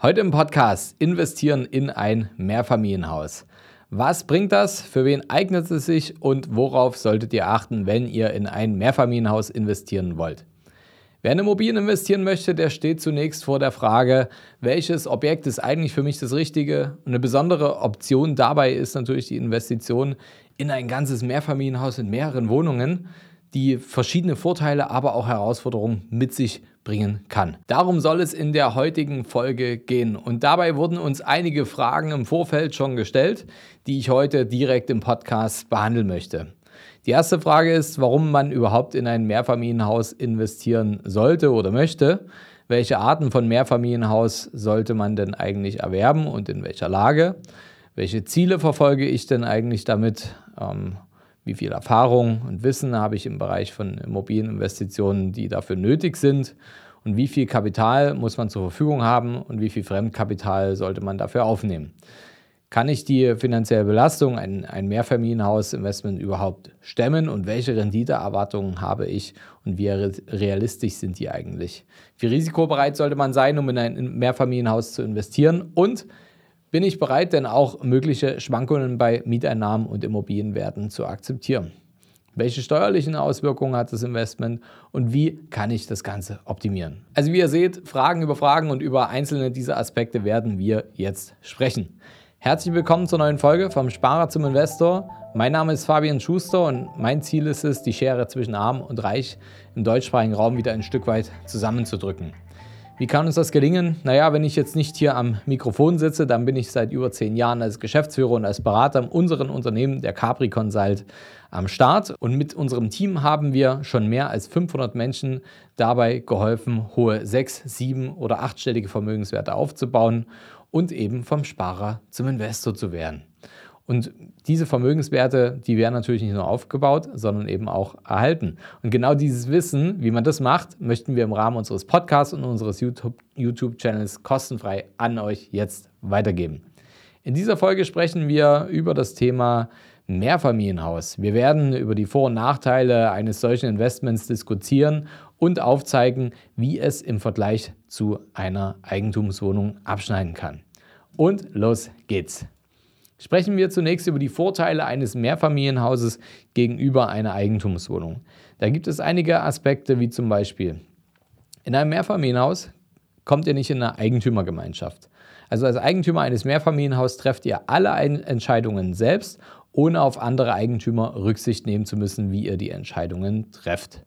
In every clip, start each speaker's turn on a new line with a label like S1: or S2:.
S1: Heute im Podcast investieren in ein Mehrfamilienhaus. Was bringt das? Für wen eignet es sich? Und worauf solltet ihr achten, wenn ihr in ein Mehrfamilienhaus investieren wollt? Wer in Immobilien investieren möchte, der steht zunächst vor der Frage, welches Objekt ist eigentlich für mich das Richtige? Eine besondere Option dabei ist natürlich die Investition in ein ganzes Mehrfamilienhaus in mehreren Wohnungen die verschiedene Vorteile, aber auch Herausforderungen mit sich bringen kann. Darum soll es in der heutigen Folge gehen. Und dabei wurden uns einige Fragen im Vorfeld schon gestellt, die ich heute direkt im Podcast behandeln möchte. Die erste Frage ist, warum man überhaupt in ein Mehrfamilienhaus investieren sollte oder möchte. Welche Arten von Mehrfamilienhaus sollte man denn eigentlich erwerben und in welcher Lage? Welche Ziele verfolge ich denn eigentlich damit? Ähm, wie viel Erfahrung und Wissen habe ich im Bereich von Immobilieninvestitionen, die dafür nötig sind und wie viel Kapital muss man zur Verfügung haben und wie viel Fremdkapital sollte man dafür aufnehmen. Kann ich die finanzielle Belastung, ein, ein Mehrfamilienhausinvestment überhaupt stemmen und welche Renditeerwartungen habe ich und wie realistisch sind die eigentlich? Wie risikobereit sollte man sein, um in ein Mehrfamilienhaus zu investieren und bin ich bereit, denn auch mögliche Schwankungen bei Mieteinnahmen und Immobilienwerten zu akzeptieren? Welche steuerlichen Auswirkungen hat das Investment und wie kann ich das Ganze optimieren? Also wie ihr seht, Fragen über Fragen und über einzelne dieser Aspekte werden wir jetzt sprechen. Herzlich willkommen zur neuen Folge vom Sparer zum Investor. Mein Name ist Fabian Schuster und mein Ziel ist es, die Schere zwischen Arm und Reich im deutschsprachigen Raum wieder ein Stück weit zusammenzudrücken. Wie kann uns das gelingen? Naja, wenn ich jetzt nicht hier am Mikrofon sitze, dann bin ich seit über zehn Jahren als Geschäftsführer und als Berater in unserem Unternehmen, der Capri Consult, am Start. Und mit unserem Team haben wir schon mehr als 500 Menschen dabei geholfen, hohe sechs-, sieben- oder achtstellige Vermögenswerte aufzubauen und eben vom Sparer zum Investor zu werden. Und diese Vermögenswerte, die werden natürlich nicht nur aufgebaut, sondern eben auch erhalten. Und genau dieses Wissen, wie man das macht, möchten wir im Rahmen unseres Podcasts und unseres YouTube-Channels kostenfrei an euch jetzt weitergeben. In dieser Folge sprechen wir über das Thema Mehrfamilienhaus. Wir werden über die Vor- und Nachteile eines solchen Investments diskutieren und aufzeigen, wie es im Vergleich zu einer Eigentumswohnung abschneiden kann. Und los geht's. Sprechen wir zunächst über die Vorteile eines Mehrfamilienhauses gegenüber einer Eigentumswohnung. Da gibt es einige Aspekte, wie zum Beispiel, in einem Mehrfamilienhaus kommt ihr nicht in eine Eigentümergemeinschaft. Also als Eigentümer eines Mehrfamilienhauses trefft ihr alle Entscheidungen selbst, ohne auf andere Eigentümer Rücksicht nehmen zu müssen, wie ihr die Entscheidungen trefft.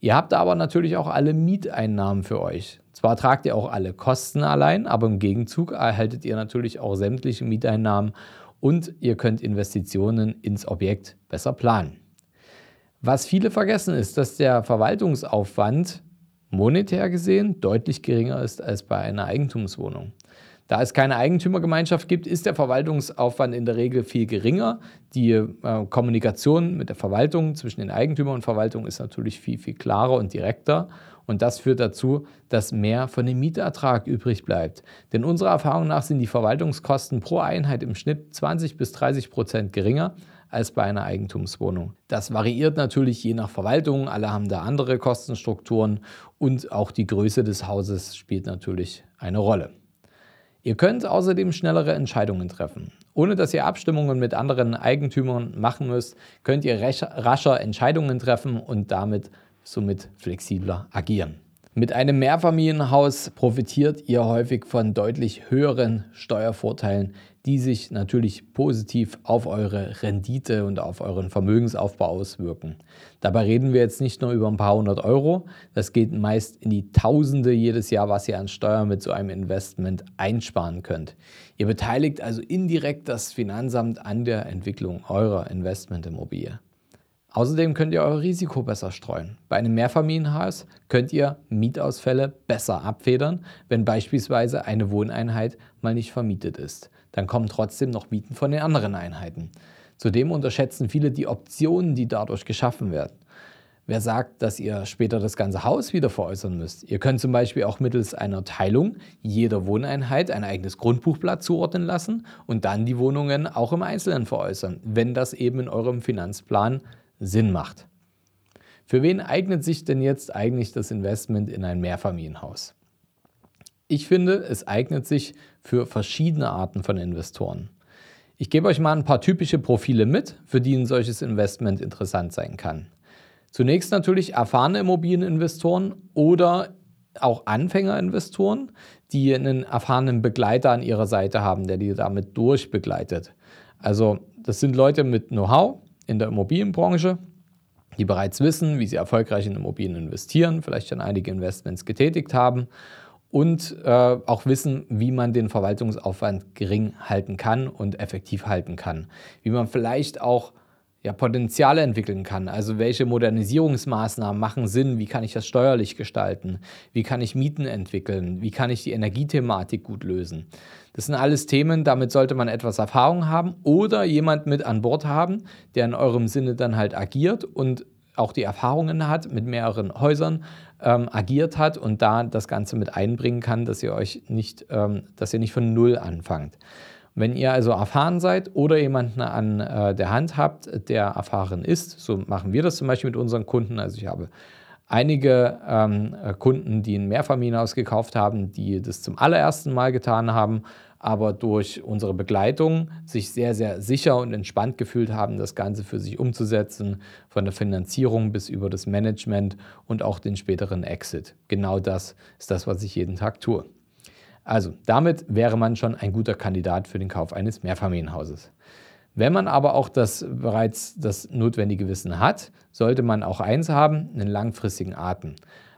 S1: Ihr habt aber natürlich auch alle Mieteinnahmen für euch. Zwar tragt ihr auch alle Kosten allein, aber im Gegenzug erhaltet ihr natürlich auch sämtliche Mieteinnahmen und ihr könnt Investitionen ins Objekt besser planen. Was viele vergessen ist, dass der Verwaltungsaufwand monetär gesehen deutlich geringer ist als bei einer Eigentumswohnung. Da es keine Eigentümergemeinschaft gibt, ist der Verwaltungsaufwand in der Regel viel geringer. Die äh, Kommunikation mit der Verwaltung zwischen den Eigentümern und Verwaltung ist natürlich viel, viel klarer und direkter. Und das führt dazu, dass mehr von dem Mietertrag übrig bleibt. Denn unserer Erfahrung nach sind die Verwaltungskosten pro Einheit im Schnitt 20 bis 30 Prozent geringer als bei einer Eigentumswohnung. Das variiert natürlich je nach Verwaltung. Alle haben da andere Kostenstrukturen und auch die Größe des Hauses spielt natürlich eine Rolle. Ihr könnt außerdem schnellere Entscheidungen treffen. Ohne dass ihr Abstimmungen mit anderen Eigentümern machen müsst, könnt ihr rascher Entscheidungen treffen und damit somit flexibler agieren. Mit einem Mehrfamilienhaus profitiert ihr häufig von deutlich höheren Steuervorteilen, die sich natürlich positiv auf eure Rendite und auf euren Vermögensaufbau auswirken. Dabei reden wir jetzt nicht nur über ein paar hundert Euro, das geht meist in die Tausende jedes Jahr, was ihr an Steuern mit so einem Investment einsparen könnt. Ihr beteiligt also indirekt das Finanzamt an der Entwicklung eurer Investmentimmobilie. Außerdem könnt ihr euer Risiko besser streuen. Bei einem Mehrfamilienhaus könnt ihr Mietausfälle besser abfedern, wenn beispielsweise eine Wohneinheit mal nicht vermietet ist. Dann kommen trotzdem noch Mieten von den anderen Einheiten. Zudem unterschätzen viele die Optionen, die dadurch geschaffen werden. Wer sagt, dass ihr später das ganze Haus wieder veräußern müsst? Ihr könnt zum Beispiel auch mittels einer Teilung jeder Wohneinheit ein eigenes Grundbuchblatt zuordnen lassen und dann die Wohnungen auch im Einzelnen veräußern, wenn das eben in eurem Finanzplan Sinn macht. Für wen eignet sich denn jetzt eigentlich das Investment in ein Mehrfamilienhaus? Ich finde, es eignet sich für verschiedene Arten von Investoren. Ich gebe euch mal ein paar typische Profile mit, für die ein solches Investment interessant sein kann. Zunächst natürlich erfahrene Immobilieninvestoren oder auch Anfängerinvestoren, die einen erfahrenen Begleiter an ihrer Seite haben, der die damit durchbegleitet. Also das sind Leute mit Know-how in der Immobilienbranche, die bereits wissen, wie sie erfolgreich in Immobilien investieren, vielleicht schon einige Investments getätigt haben und äh, auch wissen, wie man den Verwaltungsaufwand gering halten kann und effektiv halten kann. Wie man vielleicht auch ja, Potenziale entwickeln kann. Also welche Modernisierungsmaßnahmen machen Sinn? Wie kann ich das steuerlich gestalten? Wie kann ich Mieten entwickeln? Wie kann ich die Energiethematik gut lösen? Das sind alles Themen, damit sollte man etwas Erfahrung haben oder jemand mit an Bord haben, der in eurem Sinne dann halt agiert und auch die Erfahrungen hat, mit mehreren Häusern ähm, agiert hat und da das Ganze mit einbringen kann, dass ihr euch nicht, ähm, dass ihr nicht von Null anfangt. Wenn ihr also erfahren seid oder jemanden an äh, der Hand habt, der erfahren ist, so machen wir das zum Beispiel mit unseren Kunden. Also ich habe einige ähm, Kunden, die ein Mehrfamilienhaus gekauft haben, die das zum allerersten Mal getan haben aber durch unsere Begleitung sich sehr, sehr sicher und entspannt gefühlt haben, das Ganze für sich umzusetzen, von der Finanzierung bis über das Management und auch den späteren Exit. Genau das ist das, was ich jeden Tag tue. Also damit wäre man schon ein guter Kandidat für den Kauf eines Mehrfamilienhauses. Wenn man aber auch das bereits das notwendige Wissen hat, sollte man auch eins haben, einen langfristigen Atem.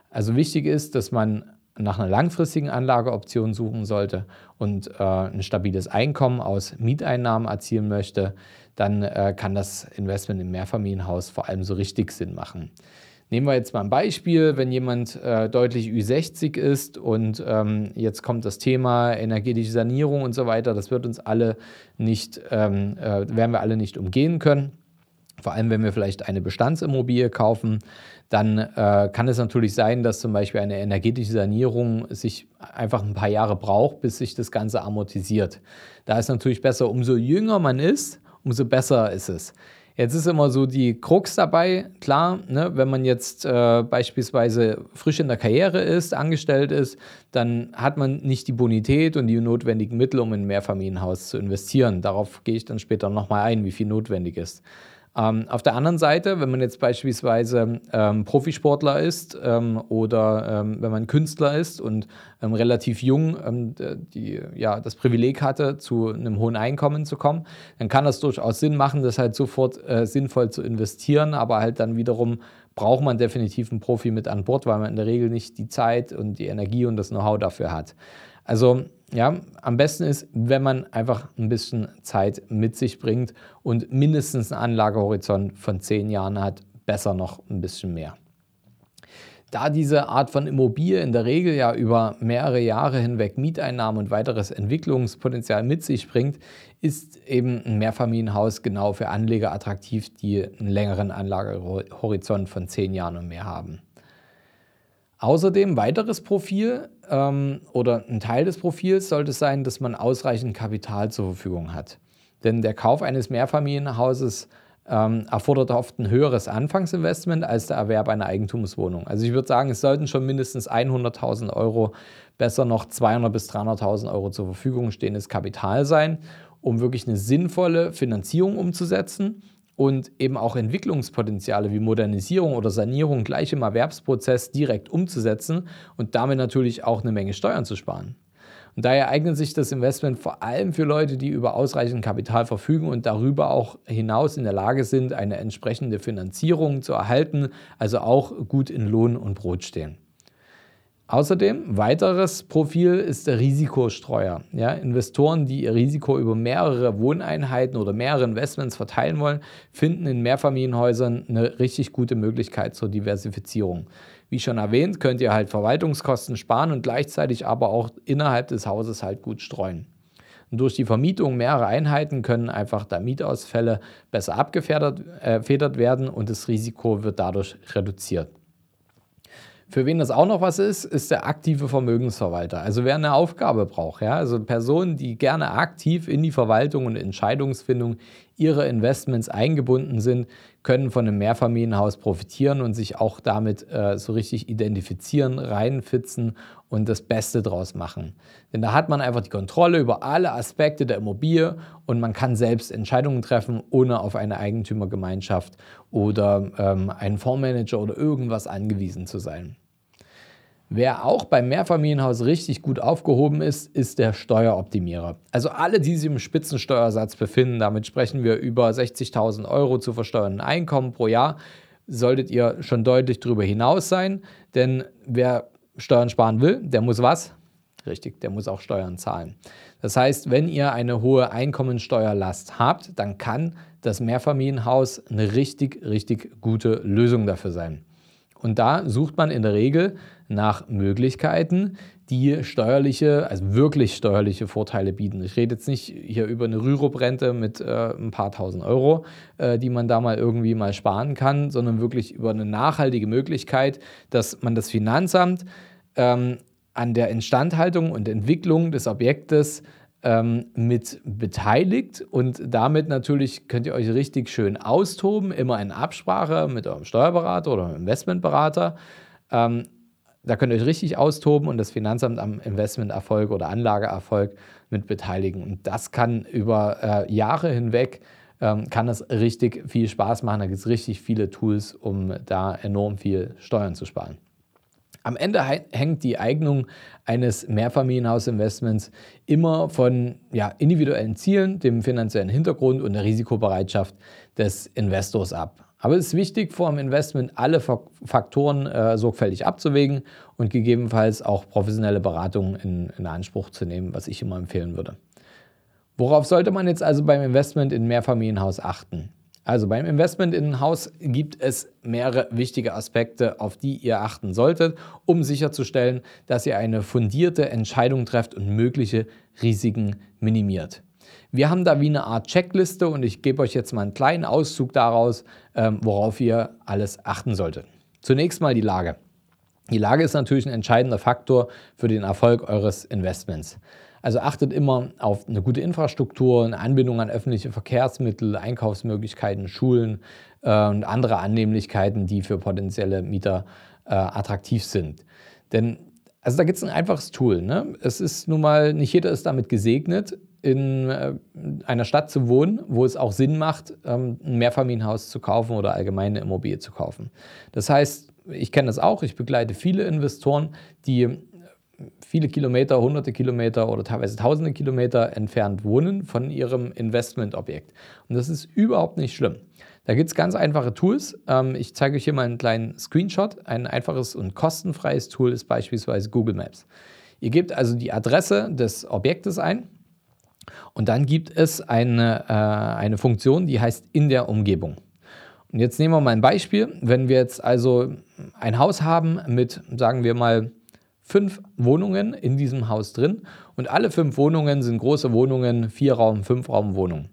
S1: Also wichtig ist, dass man nach einer langfristigen Anlageoption suchen sollte und äh, ein stabiles Einkommen aus Mieteinnahmen erzielen möchte, dann äh, kann das Investment im Mehrfamilienhaus vor allem so richtig Sinn machen. Nehmen wir jetzt mal ein Beispiel, wenn jemand äh, deutlich Ü60 ist und ähm, jetzt kommt das Thema energetische Sanierung und so weiter, das wird uns alle nicht, ähm, äh, werden wir alle nicht umgehen können. Vor allem, wenn wir vielleicht eine Bestandsimmobilie kaufen, dann äh, kann es natürlich sein, dass zum Beispiel eine energetische Sanierung sich einfach ein paar Jahre braucht, bis sich das Ganze amortisiert. Da ist natürlich besser, umso jünger man ist, umso besser ist es. Jetzt ist immer so die Krux dabei, klar, ne, wenn man jetzt äh, beispielsweise frisch in der Karriere ist, angestellt ist, dann hat man nicht die Bonität und die notwendigen Mittel, um in ein Mehrfamilienhaus zu investieren. Darauf gehe ich dann später nochmal ein, wie viel notwendig ist. Ähm, auf der anderen Seite, wenn man jetzt beispielsweise ähm, Profisportler ist ähm, oder ähm, wenn man Künstler ist und ähm, relativ jung ähm, die, ja, das Privileg hatte, zu einem hohen Einkommen zu kommen, dann kann das durchaus Sinn machen, das halt sofort äh, sinnvoll zu investieren, aber halt dann wiederum braucht man definitiv einen Profi mit an Bord, weil man in der Regel nicht die Zeit und die Energie und das Know-how dafür hat. Also ja, am besten ist, wenn man einfach ein bisschen Zeit mit sich bringt und mindestens einen Anlagehorizont von zehn Jahren hat, besser noch ein bisschen mehr. Da diese Art von Immobilie in der Regel ja über mehrere Jahre hinweg Mieteinnahmen und weiteres Entwicklungspotenzial mit sich bringt, ist eben ein Mehrfamilienhaus genau für Anleger attraktiv, die einen längeren Anlagehorizont von zehn Jahren und mehr haben. Außerdem weiteres Profil ähm, oder ein Teil des Profils sollte sein, dass man ausreichend Kapital zur Verfügung hat. Denn der Kauf eines Mehrfamilienhauses ähm, erfordert oft ein höheres Anfangsinvestment als der Erwerb einer Eigentumswohnung. Also ich würde sagen, es sollten schon mindestens 100.000 Euro, besser noch 200.000 bis 300.000 Euro zur Verfügung stehendes Kapital sein, um wirklich eine sinnvolle Finanzierung umzusetzen und eben auch Entwicklungspotenziale wie Modernisierung oder Sanierung gleich im Erwerbsprozess direkt umzusetzen und damit natürlich auch eine Menge Steuern zu sparen. Und daher eignet sich das Investment vor allem für Leute, die über ausreichend Kapital verfügen und darüber auch hinaus in der Lage sind, eine entsprechende Finanzierung zu erhalten, also auch gut in Lohn und Brot stehen. Außerdem, weiteres Profil ist der Risikostreuer. Ja, Investoren, die ihr Risiko über mehrere Wohneinheiten oder mehrere Investments verteilen wollen, finden in Mehrfamilienhäusern eine richtig gute Möglichkeit zur Diversifizierung. Wie schon erwähnt, könnt ihr halt Verwaltungskosten sparen und gleichzeitig aber auch innerhalb des Hauses halt gut streuen. Und durch die Vermietung mehrerer Einheiten können einfach da Mietausfälle besser abgefedert äh, werden und das Risiko wird dadurch reduziert. Für wen das auch noch was ist, ist der aktive Vermögensverwalter. Also wer eine Aufgabe braucht, ja, also Personen, die gerne aktiv in die Verwaltung und Entscheidungsfindung ihrer Investments eingebunden sind, können von einem Mehrfamilienhaus profitieren und sich auch damit äh, so richtig identifizieren, reinfitzen und das Beste draus machen. Denn da hat man einfach die Kontrolle über alle Aspekte der Immobilie und man kann selbst Entscheidungen treffen, ohne auf eine Eigentümergemeinschaft oder ähm, einen Fondsmanager oder irgendwas angewiesen zu sein. Wer auch beim Mehrfamilienhaus richtig gut aufgehoben ist, ist der Steueroptimierer. Also alle, die sich im Spitzensteuersatz befinden, damit sprechen wir über 60.000 Euro zu versteuernden Einkommen pro Jahr, solltet ihr schon deutlich darüber hinaus sein. Denn wer Steuern sparen will, der muss was? Richtig, der muss auch Steuern zahlen. Das heißt, wenn ihr eine hohe Einkommensteuerlast habt, dann kann das Mehrfamilienhaus eine richtig, richtig gute Lösung dafür sein. Und da sucht man in der Regel nach Möglichkeiten, die steuerliche, also wirklich steuerliche Vorteile bieten. Ich rede jetzt nicht hier über eine Rürup-Rente mit äh, ein paar tausend Euro, äh, die man da mal irgendwie mal sparen kann, sondern wirklich über eine nachhaltige Möglichkeit, dass man das Finanzamt ähm, an der Instandhaltung und Entwicklung des Objektes ähm, mit beteiligt und damit natürlich könnt ihr euch richtig schön austoben, immer in Absprache mit eurem Steuerberater oder Investmentberater. Ähm, da könnt ihr euch richtig austoben und das Finanzamt am Investmenterfolg oder Anlageerfolg mit beteiligen. Und das kann über äh, Jahre hinweg ähm, kann das richtig viel Spaß machen. Da gibt es richtig viele Tools, um da enorm viel Steuern zu sparen. Am Ende hängt die Eignung eines Mehrfamilienhausinvestments immer von ja, individuellen Zielen, dem finanziellen Hintergrund und der Risikobereitschaft des Investors ab. Aber es ist wichtig, vor dem Investment alle Faktoren äh, sorgfältig abzuwägen und gegebenenfalls auch professionelle Beratung in, in Anspruch zu nehmen, was ich immer empfehlen würde. Worauf sollte man jetzt also beim Investment in Mehrfamilienhaus achten? Also beim Investment in ein Haus gibt es mehrere wichtige Aspekte, auf die ihr achten solltet, um sicherzustellen, dass ihr eine fundierte Entscheidung trefft und mögliche Risiken minimiert. Wir haben da wie eine Art Checkliste und ich gebe euch jetzt mal einen kleinen Auszug daraus, ähm, worauf ihr alles achten solltet. Zunächst mal die Lage. Die Lage ist natürlich ein entscheidender Faktor für den Erfolg eures Investments. Also achtet immer auf eine gute Infrastruktur, eine Anbindung an öffentliche Verkehrsmittel, Einkaufsmöglichkeiten, Schulen äh, und andere Annehmlichkeiten, die für potenzielle Mieter äh, attraktiv sind. Denn also da gibt es ein einfaches Tool. Ne? Es ist nun mal, nicht jeder ist damit gesegnet, in äh, einer Stadt zu wohnen, wo es auch Sinn macht, ähm, ein Mehrfamilienhaus zu kaufen oder allgemeine Immobilie zu kaufen. Das heißt, ich kenne das auch, ich begleite viele Investoren, die viele Kilometer, hunderte Kilometer oder teilweise tausende Kilometer entfernt wohnen von ihrem Investmentobjekt. Und das ist überhaupt nicht schlimm. Da gibt es ganz einfache Tools. Ähm, ich zeige euch hier mal einen kleinen Screenshot. Ein einfaches und kostenfreies Tool ist beispielsweise Google Maps. Ihr gebt also die Adresse des Objektes ein und dann gibt es eine, äh, eine Funktion, die heißt in der Umgebung. Und jetzt nehmen wir mal ein Beispiel. Wenn wir jetzt also ein Haus haben mit, sagen wir mal, fünf Wohnungen in diesem Haus drin und alle fünf Wohnungen sind große Wohnungen, vier Raum, fünf Raum Wohnungen.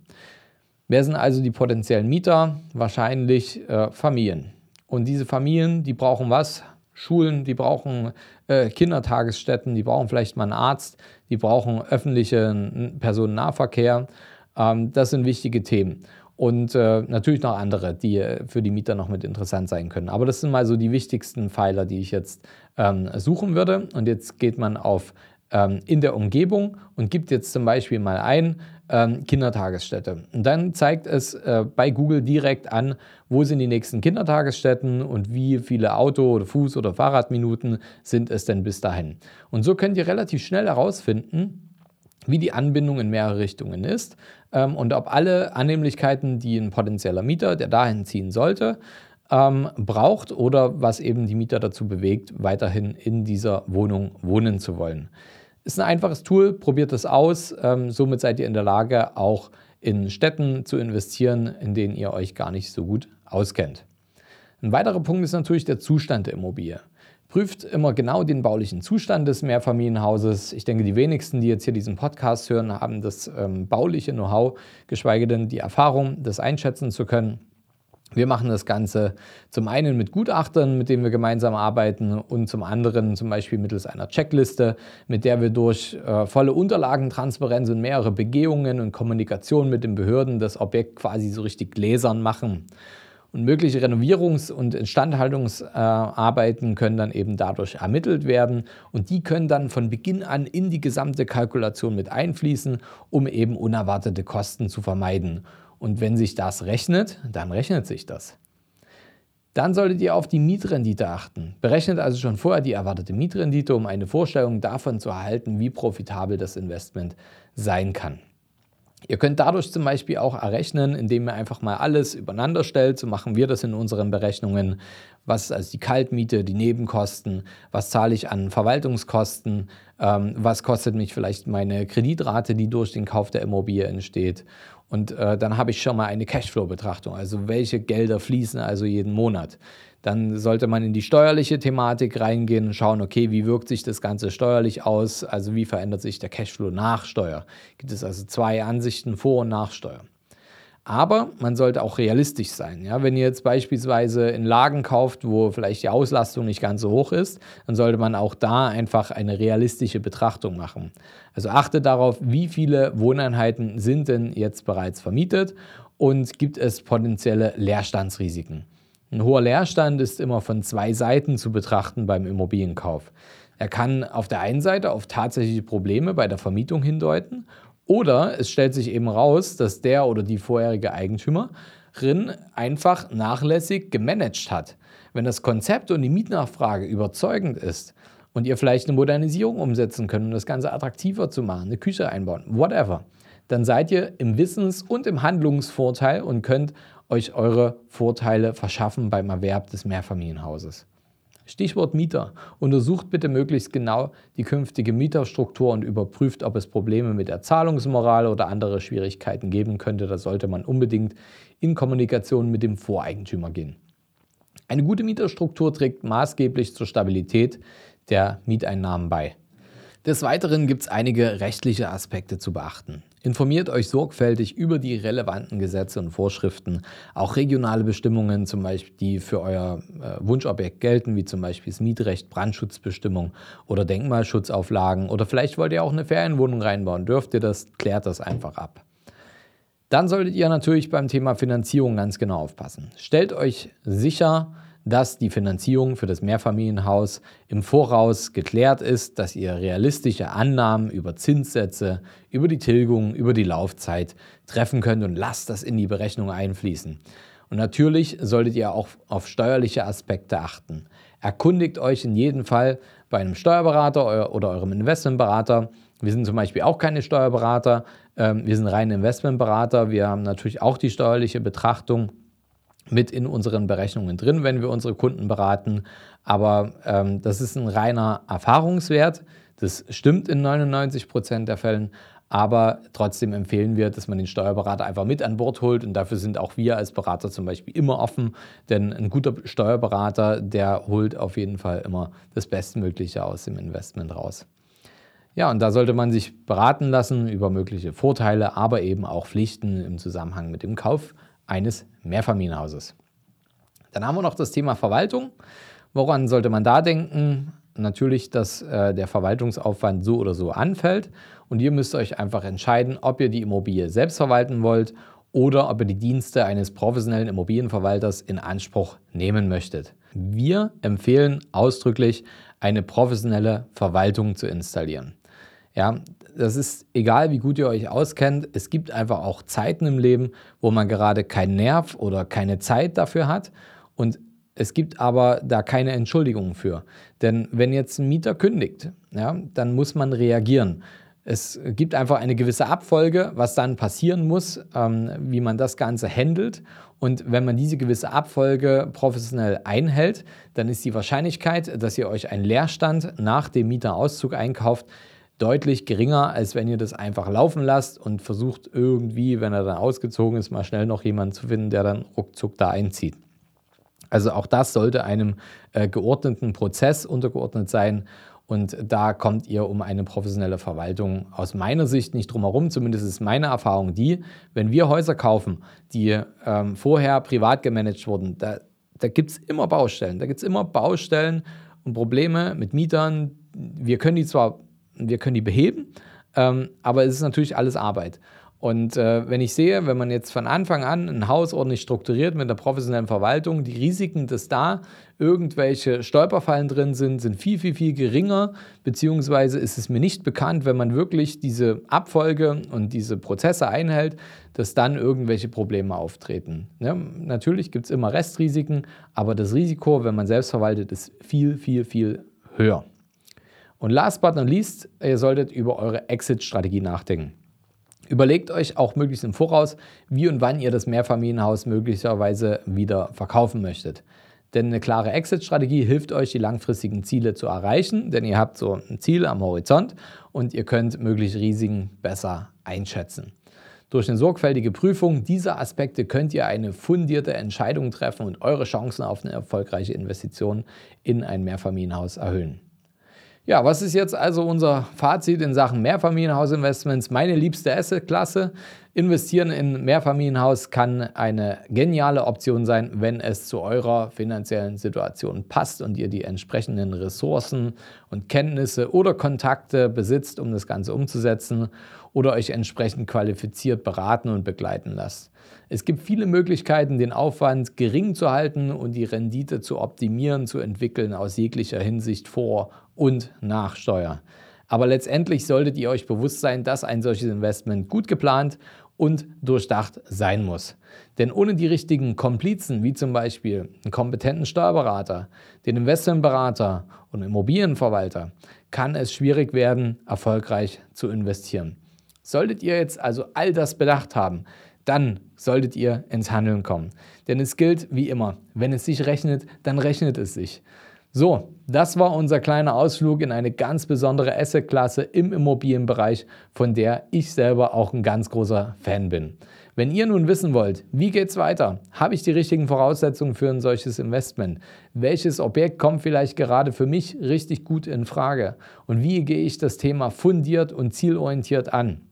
S1: Wer sind also die potenziellen Mieter? Wahrscheinlich äh, Familien. Und diese Familien, die brauchen was? Schulen, die brauchen äh, Kindertagesstätten, die brauchen vielleicht mal einen Arzt, die brauchen öffentlichen Personennahverkehr. Ähm, das sind wichtige Themen und äh, natürlich noch andere, die äh, für die Mieter noch mit interessant sein können. Aber das sind mal so die wichtigsten Pfeiler, die ich jetzt ähm, suchen würde. Und jetzt geht man auf ähm, in der Umgebung und gibt jetzt zum Beispiel mal ein ähm, Kindertagesstätte. Und dann zeigt es äh, bei Google direkt an, wo sind die nächsten Kindertagesstätten und wie viele Auto- oder Fuß- oder Fahrradminuten sind es denn bis dahin. Und so könnt ihr relativ schnell herausfinden, wie die Anbindung in mehrere Richtungen ist ähm, und ob alle Annehmlichkeiten, die ein potenzieller Mieter, der dahin ziehen sollte, ähm, braucht oder was eben die Mieter dazu bewegt, weiterhin in dieser Wohnung wohnen zu wollen. Ist ein einfaches Tool, probiert es aus. Ähm, somit seid ihr in der Lage, auch in Städten zu investieren, in denen ihr euch gar nicht so gut auskennt. Ein weiterer Punkt ist natürlich der Zustand der Immobilie. Prüft immer genau den baulichen Zustand des Mehrfamilienhauses. Ich denke, die wenigsten, die jetzt hier diesen Podcast hören, haben das ähm, bauliche Know-how, geschweige denn die Erfahrung, das einschätzen zu können. Wir machen das Ganze zum einen mit Gutachtern, mit denen wir gemeinsam arbeiten, und zum anderen zum Beispiel mittels einer Checkliste, mit der wir durch äh, volle Unterlagentransparenz und mehrere Begehungen und Kommunikation mit den Behörden das Objekt quasi so richtig gläsern machen. Und mögliche Renovierungs- und Instandhaltungsarbeiten können dann eben dadurch ermittelt werden und die können dann von Beginn an in die gesamte Kalkulation mit einfließen, um eben unerwartete Kosten zu vermeiden. Und wenn sich das rechnet, dann rechnet sich das. Dann solltet ihr auf die Mietrendite achten. Berechnet also schon vorher die erwartete Mietrendite, um eine Vorstellung davon zu erhalten, wie profitabel das Investment sein kann. Ihr könnt dadurch zum Beispiel auch errechnen, indem ihr einfach mal alles übereinander stellt. So machen wir das in unseren Berechnungen. Was ist also die Kaltmiete, die Nebenkosten? Was zahle ich an Verwaltungskosten? Ähm, was kostet mich vielleicht meine Kreditrate, die durch den Kauf der Immobilie entsteht? Und äh, dann habe ich schon mal eine Cashflow-Betrachtung, also welche Gelder fließen also jeden Monat. Dann sollte man in die steuerliche Thematik reingehen und schauen, okay, wie wirkt sich das Ganze steuerlich aus? Also wie verändert sich der Cashflow nach Steuer? Gibt es also zwei Ansichten, Vor- und Nachsteuer. Aber man sollte auch realistisch sein. Ja? Wenn ihr jetzt beispielsweise in Lagen kauft, wo vielleicht die Auslastung nicht ganz so hoch ist, dann sollte man auch da einfach eine realistische Betrachtung machen. Also achtet darauf, wie viele Wohneinheiten sind denn jetzt bereits vermietet und gibt es potenzielle Leerstandsrisiken. Ein hoher Leerstand ist immer von zwei Seiten zu betrachten beim Immobilienkauf. Er kann auf der einen Seite auf tatsächliche Probleme bei der Vermietung hindeuten oder es stellt sich eben raus, dass der oder die vorherige Eigentümerin einfach nachlässig gemanagt hat. Wenn das Konzept und die Mietnachfrage überzeugend ist und ihr vielleicht eine Modernisierung umsetzen könnt, um das Ganze attraktiver zu machen, eine Küche einbauen, whatever, dann seid ihr im Wissens- und im Handlungsvorteil und könnt euch eure Vorteile verschaffen beim Erwerb des Mehrfamilienhauses. Stichwort Mieter. Untersucht bitte möglichst genau die künftige Mieterstruktur und überprüft, ob es Probleme mit der Zahlungsmoral oder andere Schwierigkeiten geben könnte. Da sollte man unbedingt in Kommunikation mit dem Voreigentümer gehen. Eine gute Mieterstruktur trägt maßgeblich zur Stabilität der Mieteinnahmen bei. Des Weiteren gibt es einige rechtliche Aspekte zu beachten. Informiert euch sorgfältig über die relevanten Gesetze und Vorschriften, auch regionale Bestimmungen, zum Beispiel, die für euer äh, Wunschobjekt gelten, wie zum Beispiel das Mietrecht, Brandschutzbestimmung oder Denkmalschutzauflagen. Oder vielleicht wollt ihr auch eine Ferienwohnung reinbauen. Dürft ihr das, klärt das einfach ab. Dann solltet ihr natürlich beim Thema Finanzierung ganz genau aufpassen. Stellt euch sicher, dass die Finanzierung für das Mehrfamilienhaus im Voraus geklärt ist, dass ihr realistische Annahmen über Zinssätze, über die Tilgung, über die Laufzeit treffen könnt und lasst das in die Berechnung einfließen. Und natürlich solltet ihr auch auf steuerliche Aspekte achten. Erkundigt euch in jedem Fall bei einem Steuerberater oder eurem Investmentberater. Wir sind zum Beispiel auch keine Steuerberater, ähm, wir sind reine Investmentberater. Wir haben natürlich auch die steuerliche Betrachtung mit in unseren Berechnungen drin, wenn wir unsere Kunden beraten. Aber ähm, das ist ein reiner Erfahrungswert. Das stimmt in 99 Prozent der Fällen. Aber trotzdem empfehlen wir, dass man den Steuerberater einfach mit an Bord holt. Und dafür sind auch wir als Berater zum Beispiel immer offen. Denn ein guter Steuerberater, der holt auf jeden Fall immer das Bestmögliche aus dem Investment raus. Ja, und da sollte man sich beraten lassen über mögliche Vorteile, aber eben auch Pflichten im Zusammenhang mit dem Kauf eines Mehrfamilienhauses. Dann haben wir noch das Thema Verwaltung. Woran sollte man da denken? Natürlich, dass äh, der Verwaltungsaufwand so oder so anfällt und ihr müsst euch einfach entscheiden, ob ihr die Immobilie selbst verwalten wollt oder ob ihr die Dienste eines professionellen Immobilienverwalters in Anspruch nehmen möchtet. Wir empfehlen ausdrücklich, eine professionelle Verwaltung zu installieren. Ja, das ist egal, wie gut ihr euch auskennt. Es gibt einfach auch Zeiten im Leben, wo man gerade keinen Nerv oder keine Zeit dafür hat. Und es gibt aber da keine Entschuldigung für. Denn wenn jetzt ein Mieter kündigt, ja, dann muss man reagieren. Es gibt einfach eine gewisse Abfolge, was dann passieren muss, ähm, wie man das Ganze handelt. Und wenn man diese gewisse Abfolge professionell einhält, dann ist die Wahrscheinlichkeit, dass ihr euch einen Leerstand nach dem Mieterauszug einkauft, deutlich geringer, als wenn ihr das einfach laufen lasst und versucht irgendwie, wenn er dann ausgezogen ist, mal schnell noch jemanden zu finden, der dann ruckzuck da einzieht. Also auch das sollte einem äh, geordneten Prozess untergeordnet sein. Und da kommt ihr um eine professionelle Verwaltung aus meiner Sicht nicht drum herum. Zumindest ist meine Erfahrung die, wenn wir Häuser kaufen, die ähm, vorher privat gemanagt wurden, da, da gibt es immer Baustellen. Da gibt es immer Baustellen und Probleme mit Mietern. Wir können die zwar wir können die beheben, ähm, aber es ist natürlich alles Arbeit. Und äh, wenn ich sehe, wenn man jetzt von Anfang an ein Haus ordentlich strukturiert mit einer professionellen Verwaltung, die Risiken, dass da irgendwelche Stolperfallen drin sind, sind viel, viel, viel geringer, beziehungsweise ist es mir nicht bekannt, wenn man wirklich diese Abfolge und diese Prozesse einhält, dass dann irgendwelche Probleme auftreten. Ja, natürlich gibt es immer Restrisiken, aber das Risiko, wenn man selbst verwaltet, ist viel, viel, viel höher. Und last but not least, ihr solltet über eure Exit-Strategie nachdenken. Überlegt euch auch möglichst im Voraus, wie und wann ihr das Mehrfamilienhaus möglicherweise wieder verkaufen möchtet. Denn eine klare Exit-Strategie hilft euch, die langfristigen Ziele zu erreichen, denn ihr habt so ein Ziel am Horizont und ihr könnt mögliche Risiken besser einschätzen. Durch eine sorgfältige Prüfung dieser Aspekte könnt ihr eine fundierte Entscheidung treffen und eure Chancen auf eine erfolgreiche Investition in ein Mehrfamilienhaus erhöhen. Ja, was ist jetzt also unser Fazit in Sachen Mehrfamilienhausinvestments? Meine liebste Assetklasse. Investieren in Mehrfamilienhaus kann eine geniale Option sein, wenn es zu eurer finanziellen Situation passt und ihr die entsprechenden Ressourcen und Kenntnisse oder Kontakte besitzt, um das Ganze umzusetzen oder euch entsprechend qualifiziert beraten und begleiten lasst. Es gibt viele Möglichkeiten, den Aufwand gering zu halten und die Rendite zu optimieren, zu entwickeln aus jeglicher Hinsicht vor und nach Steuer. Aber letztendlich solltet ihr euch bewusst sein, dass ein solches Investment gut geplant und durchdacht sein muss. Denn ohne die richtigen Komplizen, wie zum Beispiel einen kompetenten Steuerberater, den Investmentberater und Immobilienverwalter, kann es schwierig werden, erfolgreich zu investieren. Solltet ihr jetzt also all das bedacht haben, dann solltet ihr ins Handeln kommen. Denn es gilt wie immer, wenn es sich rechnet, dann rechnet es sich. So, das war unser kleiner Ausflug in eine ganz besondere Assetklasse im Immobilienbereich, von der ich selber auch ein ganz großer Fan bin. Wenn ihr nun wissen wollt, wie geht's weiter? Habe ich die richtigen Voraussetzungen für ein solches Investment? Welches Objekt kommt vielleicht gerade für mich richtig gut in Frage? Und wie gehe ich das Thema fundiert und zielorientiert an?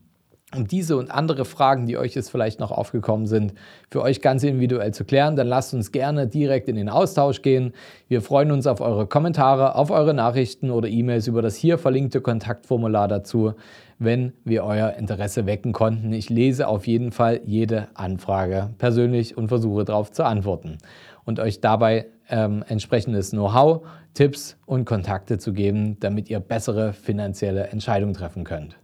S1: Um diese und andere Fragen, die euch jetzt vielleicht noch aufgekommen sind, für euch ganz individuell zu klären, dann lasst uns gerne direkt in den Austausch gehen. Wir freuen uns auf eure Kommentare, auf eure Nachrichten oder E-Mails über das hier verlinkte Kontaktformular dazu, wenn wir euer Interesse wecken konnten. Ich lese auf jeden Fall jede Anfrage persönlich und versuche darauf zu antworten und euch dabei ähm, entsprechendes Know-how, Tipps und Kontakte zu geben, damit ihr bessere finanzielle Entscheidungen treffen könnt.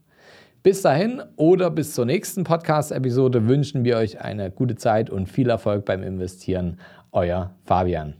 S1: Bis dahin oder bis zur nächsten Podcast-Episode wünschen wir euch eine gute Zeit und viel Erfolg beim Investieren. Euer Fabian.